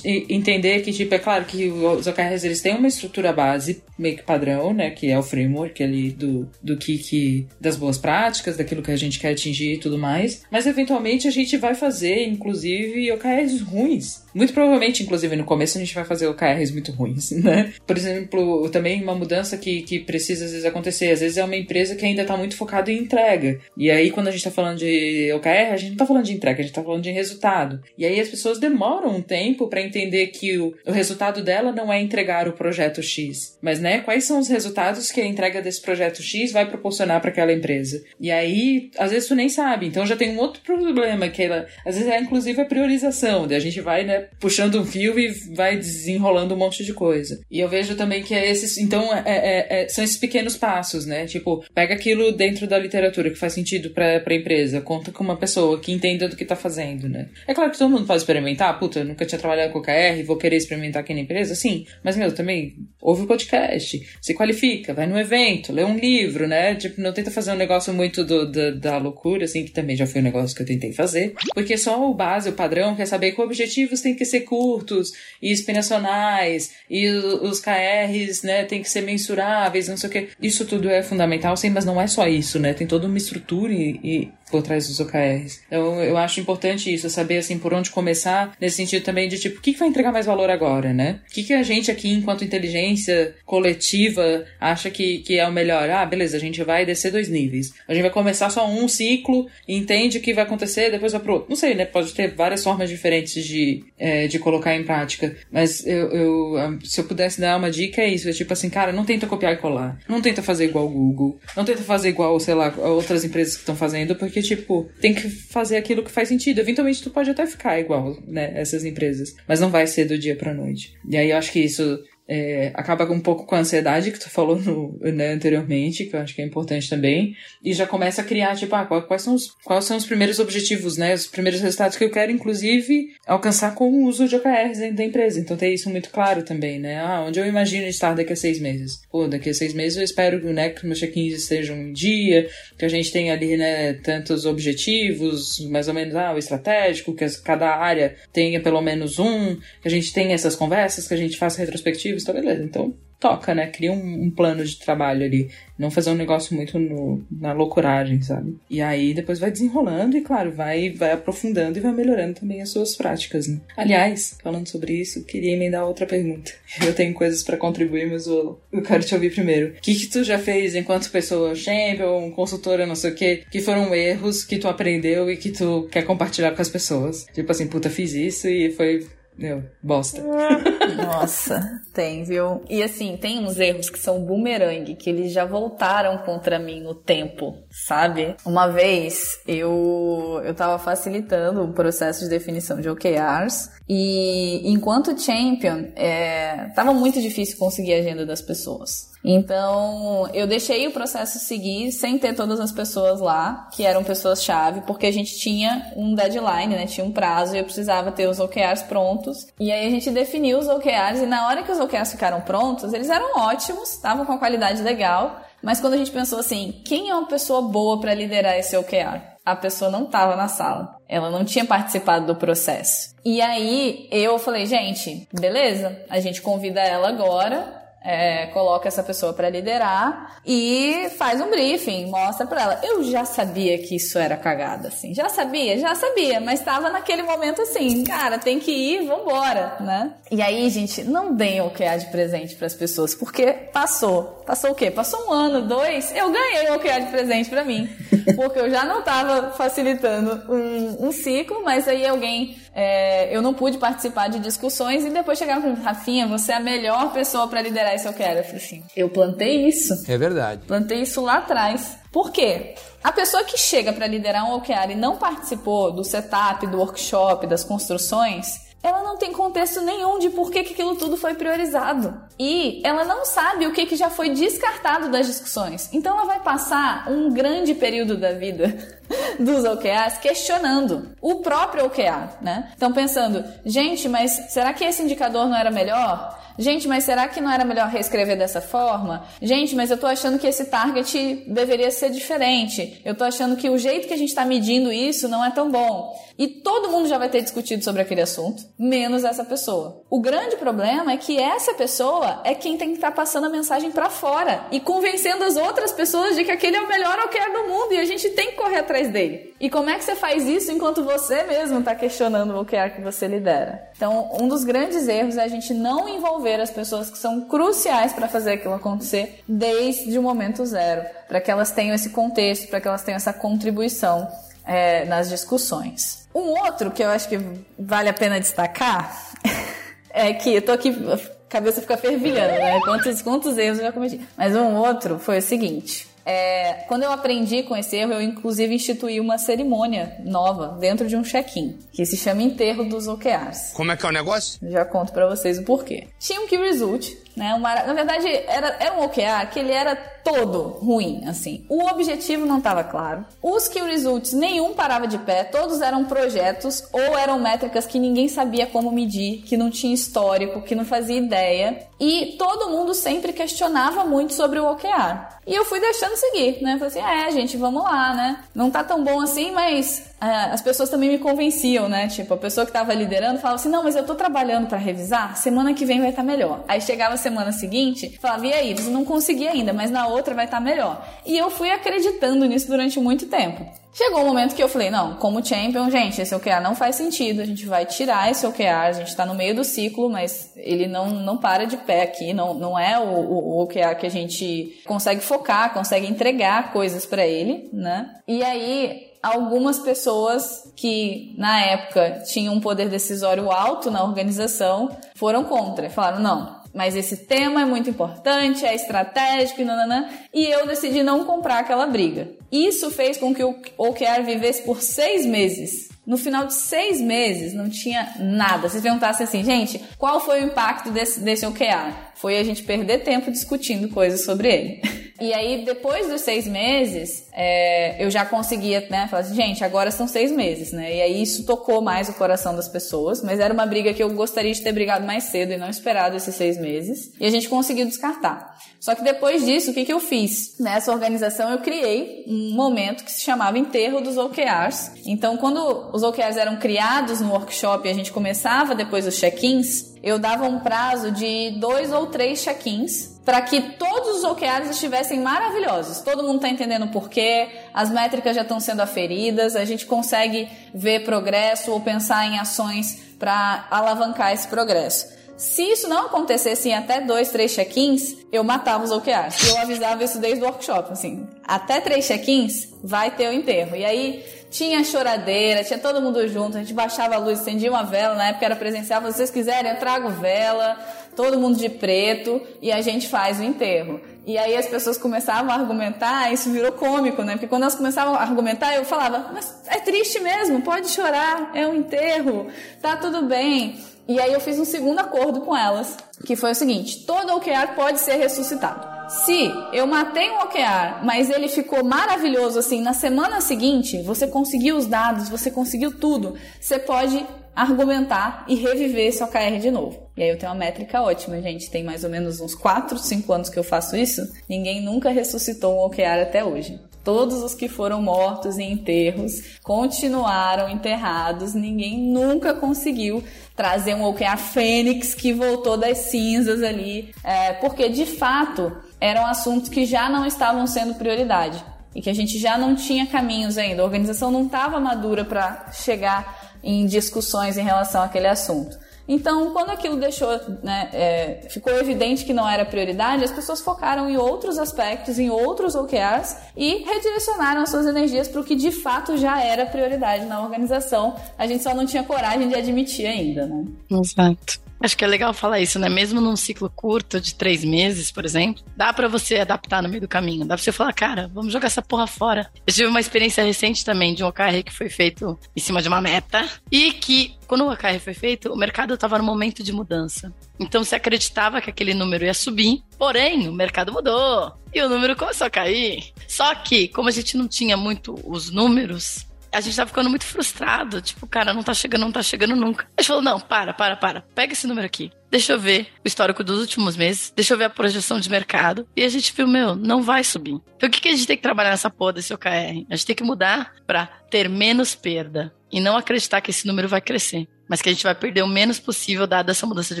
entender que, tipo, é claro que os OKRs eles têm uma estrutura base, meio que padrão, né? Que é o framework ali do, do que, que das boas práticas, daquilo que a gente quer atingir e tudo mais. Mas eventualmente a gente vai fazer, inclusive, OKRs ruins Muito provavelmente, inclusive, no começo a gente vai fazer OKRs muito ruins, né? Por exemplo, também uma mudança que, que precisa às vezes acontecer. Às vezes é uma empresa que ainda está muito focada em entrega. E aí, quando a gente está falando de OKR, a gente não está falando de entrega, a gente está falando de resultado. E aí as pessoas demoram um tempo para entender que o, o resultado dela não é entregar o projeto X, mas né, quais são os resultados que a entrega desse projeto X vai proporcionar para aquela empresa. E aí, às vezes tu nem sabe. Então já tem um outro problema que ela, às vezes é inclusive a priorização, a gente vai, né, puxando um fio e vai desenrolando um monte de coisa. E eu vejo também que é esses, então é, é, é, são esses pequenos passos, né? Tipo, pega aquilo dentro da literatura que faz sentido para a empresa, conta com uma pessoa que entenda do que tá fazendo, né? É claro que todo mundo pode experimentar, puta, eu nunca tinha trabalhado com OKR, vou querer experimentar aqui na empresa, sim, mas meu, também ouve o podcast, se qualifica, vai no evento, lê um livro, né? Tipo, não tenta fazer um negócio muito do, do, da loucura, assim, que também já foi um negócio que eu tentei fazer, porque só o base, o padrão, quer saber que objetivos têm que ser curtos e experienciais, e os KRs, né, tem que ser mensuráveis, não sei o que. Isso tudo é fundamental, sim, mas não é só isso, né? Tem toda uma estrutura e, e por trás dos OKRs. Então, eu acho importante isso, saber, assim, por onde começar, nesse sentido também de, tipo, o que, que vai entregar mais valor agora, né? O que, que a gente aqui, enquanto inteligência coletiva, acha que, que é o melhor? Ah, beleza, a gente vai descer dois níveis. A gente vai começar só um ciclo, entende o que vai acontecer, depois vai pro. Não sei, né? Pode ter várias formas diferentes de, é, de colocar em prática. Mas eu, eu, se eu pudesse dar uma dica, é isso. É tipo assim, cara, não tenta copiar e colar. Não tenta fazer igual o Google. Não tenta fazer igual, sei lá, outras empresas que estão fazendo, porque, tipo, tem que fazer aquilo que faz sentido. Eventualmente tu pode até ficar igual, né? Essas empresas. Mas não vai ser do dia pra noite. E aí eu acho que isso é, acaba um pouco com a ansiedade que tu falou no, né, anteriormente, que eu acho que é importante também, e já começa a criar, tipo, ah, quais são os, quais são os primeiros objetivos, né, os primeiros resultados que eu quero, inclusive, alcançar com o uso de OKRs dentro da empresa. Então tem isso muito claro também, né, ah, onde eu imagino estar daqui a seis meses? Pô, daqui a seis meses eu espero né, que meus check-ins estejam em dia, que a gente tenha ali, né, tantos objetivos, mais ou menos, ah, o estratégico, que cada área tenha pelo menos um, que a gente tenha essas conversas, que a gente faça retrospectiva objetivos, tá beleza. Então toca, né? Cria um, um, plano de trabalho ali. Não fazer um negócio muito no, na loucuragem, sabe? E aí depois vai desenrolando e, claro, vai, vai aprofundando e vai melhorando também as suas práticas, né? Aliás, falando sobre isso, queria emendar outra pergunta. Eu tenho coisas para contribuir, mas eu, eu quero te ouvir primeiro. O que, que tu já fez enquanto pessoa champion, consultora, não sei o quê, que foram erros que tu aprendeu e que tu quer compartilhar com as pessoas? Tipo assim, puta, fiz isso e foi meu, bosta. Nossa, tem, viu? E assim, tem uns erros que são boomerang, que eles já voltaram contra mim no tempo, sabe? Uma vez eu, eu tava facilitando o processo de definição de OKRs e enquanto champion, é, tava muito difícil conseguir a agenda das pessoas. Então, eu deixei o processo seguir sem ter todas as pessoas lá, que eram pessoas-chave, porque a gente tinha um deadline, né? Tinha um prazo e eu precisava ter os OKRs prontos. E aí a gente definiu os OKRs e na hora que os OKRs ficaram prontos, eles eram ótimos, estavam com a qualidade legal, mas quando a gente pensou assim, quem é uma pessoa boa para liderar esse OKR? A pessoa não estava na sala. Ela não tinha participado do processo. E aí eu falei, gente, beleza, a gente convida ela agora é, coloca essa pessoa para liderar e faz um briefing, mostra para ela. Eu já sabia que isso era cagada, assim, já sabia, já sabia, mas estava naquele momento assim, cara, tem que ir, vambora, né? E aí, gente, não deem o que de presente para as pessoas, porque passou, passou o quê? Passou um ano, dois, eu ganhei o que de presente para mim, porque eu já não estava facilitando um, um ciclo, mas aí alguém é, eu não pude participar de discussões e depois chegaram mim, Rafinha, você é a melhor pessoa para liderar isso eu quero. Eu falei assim, eu plantei isso. É verdade. Plantei isso lá atrás. Por quê? A pessoa que chega para liderar um OKR e não participou do setup, do workshop, das construções, ela não tem contexto nenhum de por que, que aquilo tudo foi priorizado. E ela não sabe o que, que já foi descartado das discussões. Então ela vai passar um grande período da vida dos OKRs questionando o próprio OKR, né? Então pensando, gente, mas será que esse indicador não era melhor? Gente, mas será que não era melhor reescrever dessa forma? Gente, mas eu tô achando que esse target deveria ser diferente. Eu tô achando que o jeito que a gente está medindo isso não é tão bom. E todo mundo já vai ter discutido sobre aquele assunto. menos essa pessoa. O grande problema é que essa pessoa é quem tem que estar tá passando a mensagem para fora e convencendo as outras pessoas de que aquele é o melhor OKR do mundo e a gente tem que correr atrás dele. E como é que você faz isso enquanto você mesmo está questionando o OKR que você lidera? Então, um dos grandes erros é a gente não envolver as pessoas que são cruciais para fazer aquilo acontecer desde o momento zero, para que elas tenham esse contexto, para que elas tenham essa contribuição é, nas discussões. Um outro que eu acho que vale a pena destacar é que eu tô aqui, a cabeça fica fervilhando, né? Quantos, quantos erros eu já cometi. Mas um outro foi o seguinte. É, quando eu aprendi com esse erro, eu inclusive instituí uma cerimônia nova dentro de um check-in, que se chama Enterro dos OKRs. Como é que é o negócio? Já conto para vocês o porquê. Tinha um Key Result, né? Uma, na verdade, era, era um OKR que ele era todo ruim, assim. O objetivo não estava claro. Os Key Results, nenhum parava de pé, todos eram projetos ou eram métricas que ninguém sabia como medir, que não tinha histórico, que não fazia ideia. E todo mundo sempre questionava muito sobre o OKR. E eu fui deixando seguir, né? Falei assim, é, gente, vamos lá, né? Não tá tão bom assim, mas é, as pessoas também me convenciam, né? Tipo, a pessoa que tava liderando falava assim: não, mas eu tô trabalhando para revisar, semana que vem vai estar tá melhor. Aí chegava a semana seguinte, falava: e aí, você não consegui ainda, mas na outra vai estar tá melhor. E eu fui acreditando nisso durante muito tempo. Chegou um momento que eu falei, não, como champion, gente, esse OKR não faz sentido, a gente vai tirar esse OKR, a gente tá no meio do ciclo, mas ele não, não para de pé aqui, não, não é o, o, o OKR que a gente consegue focar, consegue entregar coisas para ele, né? E aí, algumas pessoas que na época tinham um poder decisório alto na organização foram contra, falaram não, mas esse tema é muito importante, é estratégico e nananã, e eu decidi não comprar aquela briga. Isso fez com que o OKR vivesse por seis meses. No final de seis meses não tinha nada. Se perguntasse assim, gente, qual foi o impacto desse, desse OKR? Foi a gente perder tempo discutindo coisas sobre ele. E aí, depois dos seis meses, é, eu já conseguia, né, falar assim, gente, agora são seis meses, né? E aí isso tocou mais o coração das pessoas, mas era uma briga que eu gostaria de ter brigado mais cedo e não esperado esses seis meses. E a gente conseguiu descartar. Só que depois disso, o que, que eu fiz? Nessa organização, eu criei um momento que se chamava Enterro dos OKRs. Então, quando os OKRs eram criados no workshop e a gente começava depois os check-ins, eu dava um prazo de dois ou três check-ins para que todos os OKRs estivessem maravilhosos. Todo mundo está entendendo o porquê, as métricas já estão sendo aferidas, a gente consegue ver progresso ou pensar em ações para alavancar esse progresso. Se isso não acontecesse em até dois, três check-ins, eu matava os OKRs. Eu avisava isso desde o workshop, assim, até três check-ins vai ter o enterro. E aí tinha choradeira, tinha todo mundo junto, a gente baixava a luz, acendia uma vela, na época era presencial, se vocês quiserem eu trago vela, todo mundo de preto e a gente faz o enterro. E aí as pessoas começavam a argumentar, isso virou cômico, né? Porque quando elas começavam a argumentar, eu falava, mas é triste mesmo, pode chorar, é um enterro, tá tudo bem. E aí eu fiz um segundo acordo com elas, que foi o seguinte: todo OKR pode ser ressuscitado. Se eu matei um OKR, mas ele ficou maravilhoso assim, na semana seguinte, você conseguiu os dados, você conseguiu tudo, você pode argumentar e reviver esse OKR de novo. E aí eu tenho uma métrica ótima, gente. Tem mais ou menos uns 4, 5 anos que eu faço isso. Ninguém nunca ressuscitou um OKR até hoje. Todos os que foram mortos em enterros continuaram enterrados. Ninguém nunca conseguiu trazer um OKR fênix que voltou das cinzas ali. É, porque, de fato, eram assuntos que já não estavam sendo prioridade. E que a gente já não tinha caminhos ainda. A organização não estava madura para chegar em discussões em relação àquele assunto. Então, quando aquilo deixou, né, é, ficou evidente que não era prioridade, as pessoas focaram em outros aspectos, em outros OKRs e redirecionaram suas energias para o que de fato já era prioridade na organização. A gente só não tinha coragem de admitir ainda, né? Exato. Acho que é legal falar isso, né? Mesmo num ciclo curto de três meses, por exemplo, dá para você adaptar no meio do caminho. Dá pra você falar, cara, vamos jogar essa porra fora. Eu tive uma experiência recente também de um OKR que foi feito em cima de uma meta e que, quando o OKR foi feito, o mercado estava no momento de mudança. Então você acreditava que aquele número ia subir, porém o mercado mudou e o número começou a cair. Só que, como a gente não tinha muito os números, a gente tava ficando muito frustrado. Tipo, cara, não tá chegando, não tá chegando nunca. A gente falou, não, para, para, para. Pega esse número aqui. Deixa eu ver o histórico dos últimos meses. Deixa eu ver a projeção de mercado. E a gente viu, meu, não vai subir. Então o que, que a gente tem que trabalhar nessa porra desse OKR? A gente tem que mudar para ter menos perda. e não acreditar que esse número vai crescer, mas que a gente vai perder o menos possível dada essa mudança de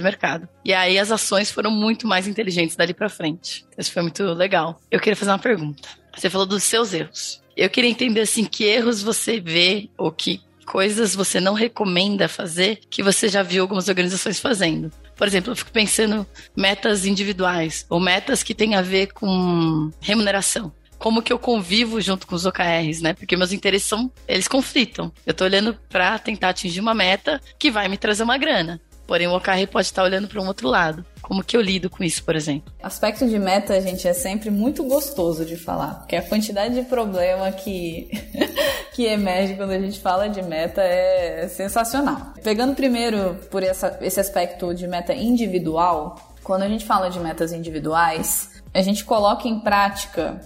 mercado. E aí as ações foram muito mais inteligentes dali para frente. Isso foi muito legal. Eu queria fazer uma pergunta. Você falou dos seus erros. Eu queria entender assim que erros você vê ou que coisas você não recomenda fazer que você já viu algumas organizações fazendo. Por exemplo, eu fico pensando metas individuais ou metas que têm a ver com remuneração como que eu convivo junto com os OKRs, né? Porque meus interesses são, eles conflitam. Eu tô olhando para tentar atingir uma meta que vai me trazer uma grana. Porém, o OKR pode estar olhando para um outro lado. Como que eu lido com isso, por exemplo? Aspecto de meta, gente, é sempre muito gostoso de falar, porque a quantidade de problema que, que emerge quando a gente fala de meta é sensacional. Pegando primeiro por essa, esse aspecto de meta individual, quando a gente fala de metas individuais, a gente coloca em prática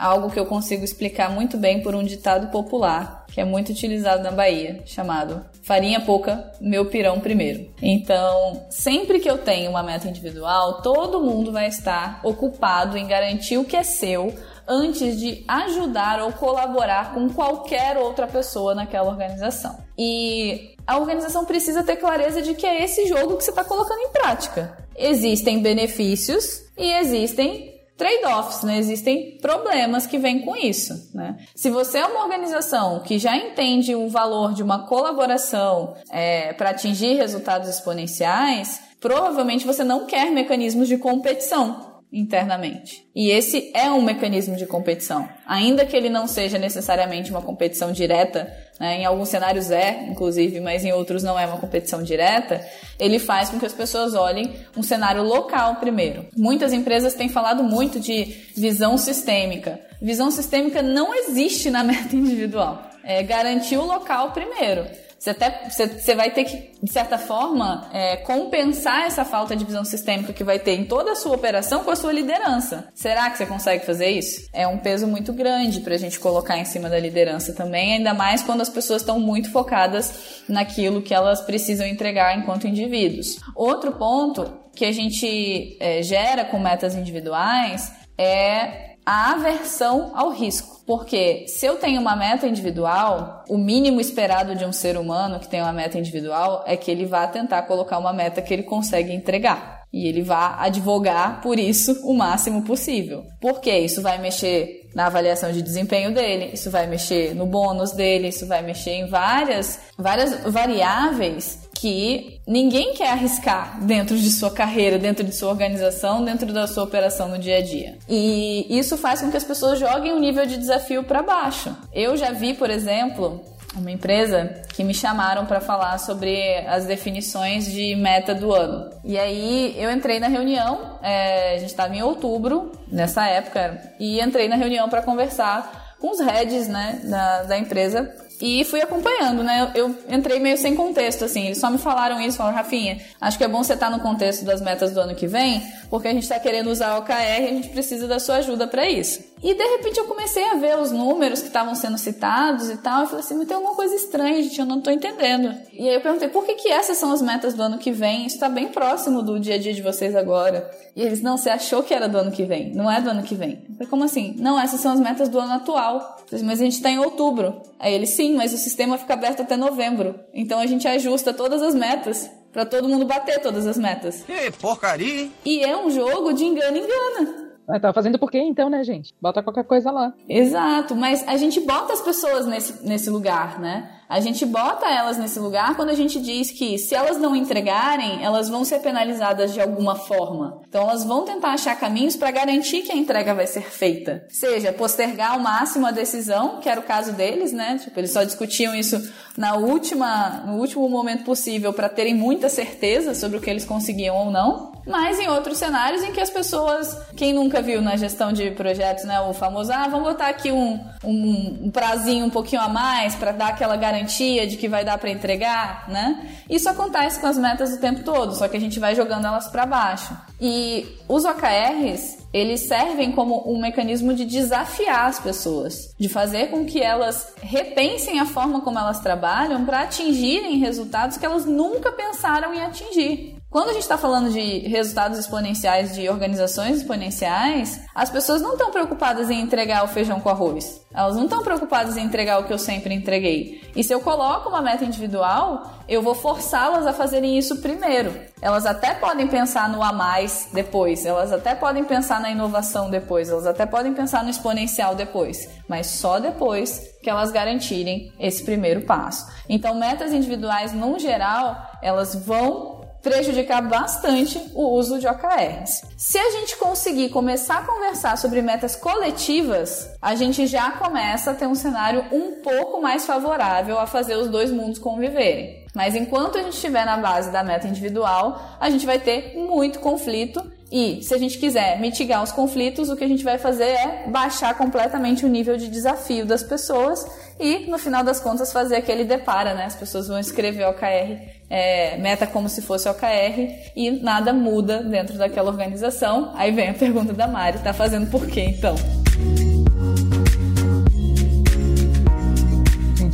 algo que eu consigo explicar muito bem por um ditado popular, que é muito utilizado na Bahia, chamado farinha pouca, meu pirão primeiro. Então, sempre que eu tenho uma meta individual, todo mundo vai estar ocupado em garantir o que é seu antes de ajudar ou colaborar com qualquer outra pessoa naquela organização. E a organização precisa ter clareza de que é esse jogo que você está colocando em prática. Existem benefícios e existem trade-offs, né? Existem problemas que vêm com isso, né? Se você é uma organização que já entende o valor de uma colaboração é, para atingir resultados exponenciais, provavelmente você não quer mecanismos de competição internamente. E esse é um mecanismo de competição. Ainda que ele não seja necessariamente uma competição direta, né, em alguns cenários é, inclusive, mas em outros não é uma competição direta, ele faz com que as pessoas olhem um cenário local primeiro. Muitas empresas têm falado muito de visão sistêmica. Visão sistêmica não existe na meta individual. É garantir o local primeiro. Você até você, você vai ter que, de certa forma, é, compensar essa falta de visão sistêmica que vai ter em toda a sua operação com a sua liderança. Será que você consegue fazer isso? É um peso muito grande para a gente colocar em cima da liderança também, ainda mais quando as pessoas estão muito focadas naquilo que elas precisam entregar enquanto indivíduos. Outro ponto que a gente é, gera com metas individuais é a aversão ao risco. Porque se eu tenho uma meta individual, o mínimo esperado de um ser humano que tem uma meta individual é que ele vá tentar colocar uma meta que ele consegue entregar. E ele vá advogar por isso o máximo possível. Porque isso vai mexer na avaliação de desempenho dele, isso vai mexer no bônus dele, isso vai mexer em várias, várias variáveis que ninguém quer arriscar dentro de sua carreira, dentro de sua organização, dentro da sua operação no dia a dia. E isso faz com que as pessoas joguem o nível de desafio para baixo. Eu já vi, por exemplo, uma empresa que me chamaram para falar sobre as definições de meta do ano. E aí eu entrei na reunião, é, a gente estava em outubro nessa época, e entrei na reunião para conversar com os heads né, da, da empresa e fui acompanhando, né? Eu, entrei meio sem contexto, assim. Eles só me falaram isso, falaram, Rafinha, acho que é bom você estar tá no contexto das metas do ano que vem, porque a gente está querendo usar o OKR e a gente precisa da sua ajuda para isso. E de repente eu comecei a ver os números que estavam sendo citados e tal. Eu falei assim, mas tem alguma coisa estranha, gente, eu não tô entendendo. E aí eu perguntei, por que, que essas são as metas do ano que vem? Isso tá bem próximo do dia a dia de vocês agora. E eles, não, você achou que era do ano que vem. Não é do ano que vem. Eu falei, como assim? Não, essas são as metas do ano atual. Eu falei, mas a gente tá em outubro. Aí ele, sim, mas o sistema fica aberto até novembro. Então a gente ajusta todas as metas para todo mundo bater todas as metas. Que porcaria! E é um jogo de engano-engana. Tá fazendo por quê então, né, gente? Bota qualquer coisa lá. Exato, mas a gente bota as pessoas nesse, nesse lugar, né? A gente bota elas nesse lugar quando a gente diz que se elas não entregarem, elas vão ser penalizadas de alguma forma. Então elas vão tentar achar caminhos para garantir que a entrega vai ser feita. Seja postergar ao máximo a decisão, que era o caso deles, né? Tipo, eles só discutiam isso na última, no último momento possível para terem muita certeza sobre o que eles conseguiam ou não. Mas em outros cenários em que as pessoas, quem nunca viu na gestão de projetos, né, o famoso, ah, vamos botar aqui um, um, um prazinho um pouquinho a mais para dar aquela garantia de que vai dar para entregar, né? Isso acontece com as metas o tempo todo, só que a gente vai jogando elas para baixo. E os OKRs, eles servem como um mecanismo de desafiar as pessoas, de fazer com que elas repensem a forma como elas trabalham para atingirem resultados que elas nunca pensaram em atingir. Quando a gente está falando de resultados exponenciais de organizações exponenciais, as pessoas não estão preocupadas em entregar o feijão com arroz. Elas não estão preocupadas em entregar o que eu sempre entreguei. E se eu coloco uma meta individual, eu vou forçá-las a fazerem isso primeiro. Elas até podem pensar no a mais depois, elas até podem pensar na inovação depois, elas até podem pensar no exponencial depois, mas só depois que elas garantirem esse primeiro passo. Então, metas individuais, no geral, elas vão prejudicar bastante o uso de OKRs. Se a gente conseguir começar a conversar sobre metas coletivas, a gente já começa a ter um cenário um pouco mais favorável a fazer os dois mundos conviverem. Mas enquanto a gente estiver na base da meta individual, a gente vai ter muito conflito e se a gente quiser mitigar os conflitos, o que a gente vai fazer é baixar completamente o nível de desafio das pessoas e, no final das contas, fazer aquele depara, né? As pessoas vão escrever OKR, é, meta como se fosse OKR e nada muda dentro daquela organização. Aí vem a pergunta da Mari, tá fazendo por quê então?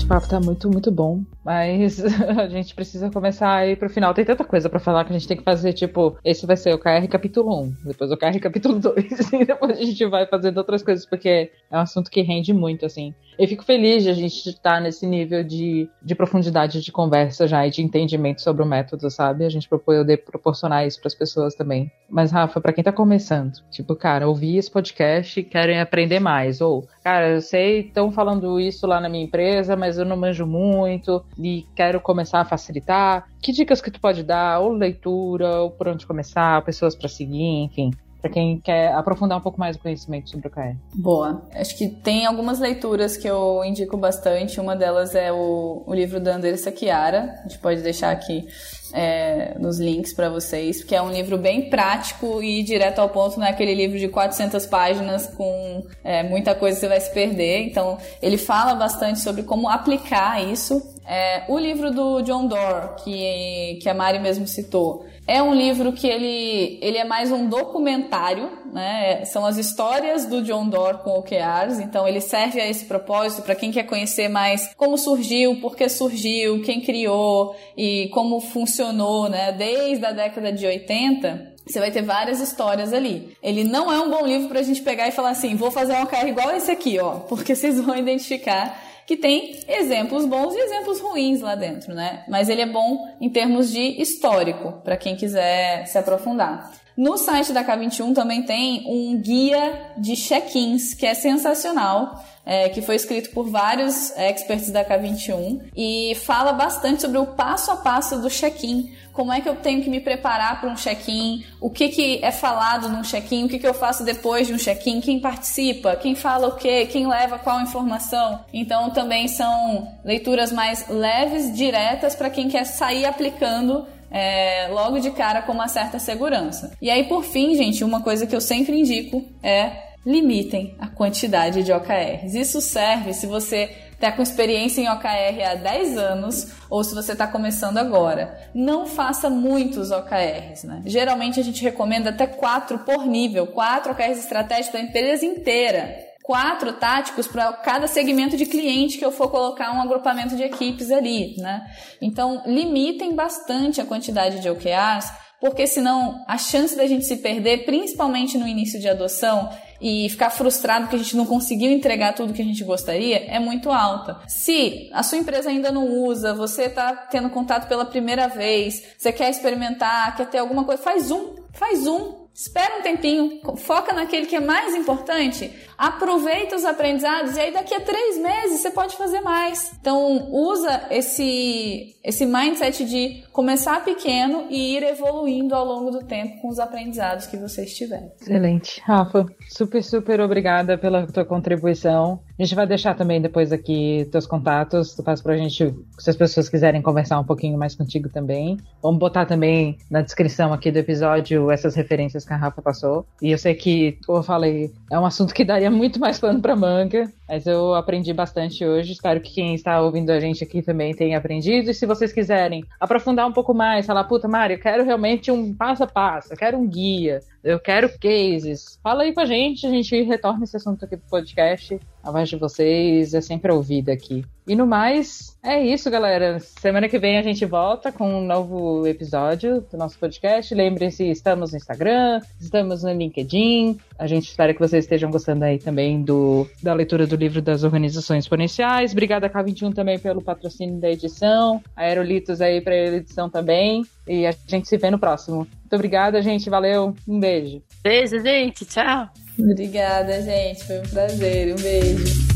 O papo tá muito, muito bom. Mas a gente precisa começar a ir pro final. Tem tanta coisa para falar que a gente tem que fazer, tipo, esse vai ser o KR capítulo 1, depois o KR capítulo 2, e depois a gente vai fazendo outras coisas, porque é um assunto que rende muito, assim. Eu fico feliz de a gente estar tá nesse nível de, de profundidade de conversa já e de entendimento sobre o método, sabe? A gente poder proporcionar isso para as pessoas também. Mas, Rafa, para quem tá começando, tipo, cara, ouvir esse podcast e querem aprender mais, ou, cara, eu sei, estão falando isso lá na minha empresa, mas eu não manjo muito e quero começar a facilitar. Que dicas que tu pode dar? Ou leitura, ou por onde começar, pessoas para seguir, enfim para quem quer aprofundar um pouco mais o conhecimento sobre o KR. Boa. Acho que tem algumas leituras que eu indico bastante. Uma delas é o, o livro da Anderson Chiara. A gente pode deixar aqui é, nos links para vocês, porque é um livro bem prático e direto ao ponto, não é aquele livro de 400 páginas com é, muita coisa que você vai se perder. Então, ele fala bastante sobre como aplicar isso. É, o livro do John Doerr, que, que a Mari mesmo citou, é um livro que ele, ele é mais um documentário, né? São as histórias do John Doerr com OKRs, então ele serve a esse propósito para quem quer conhecer mais como surgiu, por que surgiu, quem criou e como funcionou, né? Desde a década de 80, você vai ter várias histórias ali. Ele não é um bom livro para a gente pegar e falar assim, vou fazer um OKR igual esse aqui, ó, porque vocês vão identificar que tem exemplos bons e exemplos ruins lá dentro, né? Mas ele é bom em termos de histórico, para quem quiser se aprofundar. No site da K21 também tem um guia de check-ins que é sensacional é, que foi escrito por vários experts da K21 e fala bastante sobre o passo a passo do check-in. Como é que eu tenho que me preparar para um check-in? O que, que é falado num check-in? O que, que eu faço depois de um check-in? Quem participa? Quem fala o quê? Quem leva qual informação? Então também são leituras mais leves, diretas para quem quer sair aplicando é, logo de cara com uma certa segurança. E aí, por fim, gente, uma coisa que eu sempre indico é limitem a quantidade de OKRs. Isso serve se você está com experiência em OKR há 10 anos ou se você está começando agora. Não faça muitos OKRs. Né? Geralmente a gente recomenda até 4 por nível, 4 OKRs estratégicos para a empresa inteira. Quatro táticos para cada segmento de cliente que eu for colocar um agrupamento de equipes ali, né? Então, limitem bastante a quantidade de OKRs, porque senão a chance da gente se perder, principalmente no início de adoção, e ficar frustrado que a gente não conseguiu entregar tudo que a gente gostaria é muito alta. Se a sua empresa ainda não usa, você está tendo contato pela primeira vez, você quer experimentar, quer ter alguma coisa, faz um, faz um, Espera um tempinho, foca naquele que é mais importante, aproveita os aprendizados e aí daqui a três meses você pode fazer mais. Então usa esse, esse mindset de começar pequeno e ir evoluindo ao longo do tempo com os aprendizados que você estiver. Excelente. Rafa, super, super obrigada pela tua contribuição. A gente vai deixar também depois aqui teus contatos, tu faz pra gente, se as pessoas quiserem conversar um pouquinho mais contigo também. Vamos botar também na descrição aqui do episódio essas referências que a Rafa passou. E eu sei que, como eu falei, é um assunto que daria muito mais pano pra manga, mas eu aprendi bastante hoje. Espero que quem está ouvindo a gente aqui também tenha aprendido. E se vocês quiserem aprofundar um pouco mais, falar, puta, Mário, eu quero realmente um passo a passo, eu quero um guia, eu quero cases. Fala aí com a gente, a gente retorna esse assunto aqui pro podcast. A voz de vocês é sempre ouvida aqui. E no mais, é isso, galera. Semana que vem a gente volta com um novo episódio do nosso podcast. Lembrem-se, estamos no Instagram, estamos no LinkedIn. A gente espera que vocês estejam gostando aí também do, da leitura do livro das organizações exponenciais. Obrigada, K21, também pelo patrocínio da edição. A Aerolitos aí para a edição também. E a gente se vê no próximo. Muito obrigada, gente. Valeu. Um beijo. Beijo, gente. Tchau. Obrigada, gente. Foi um prazer. Um beijo.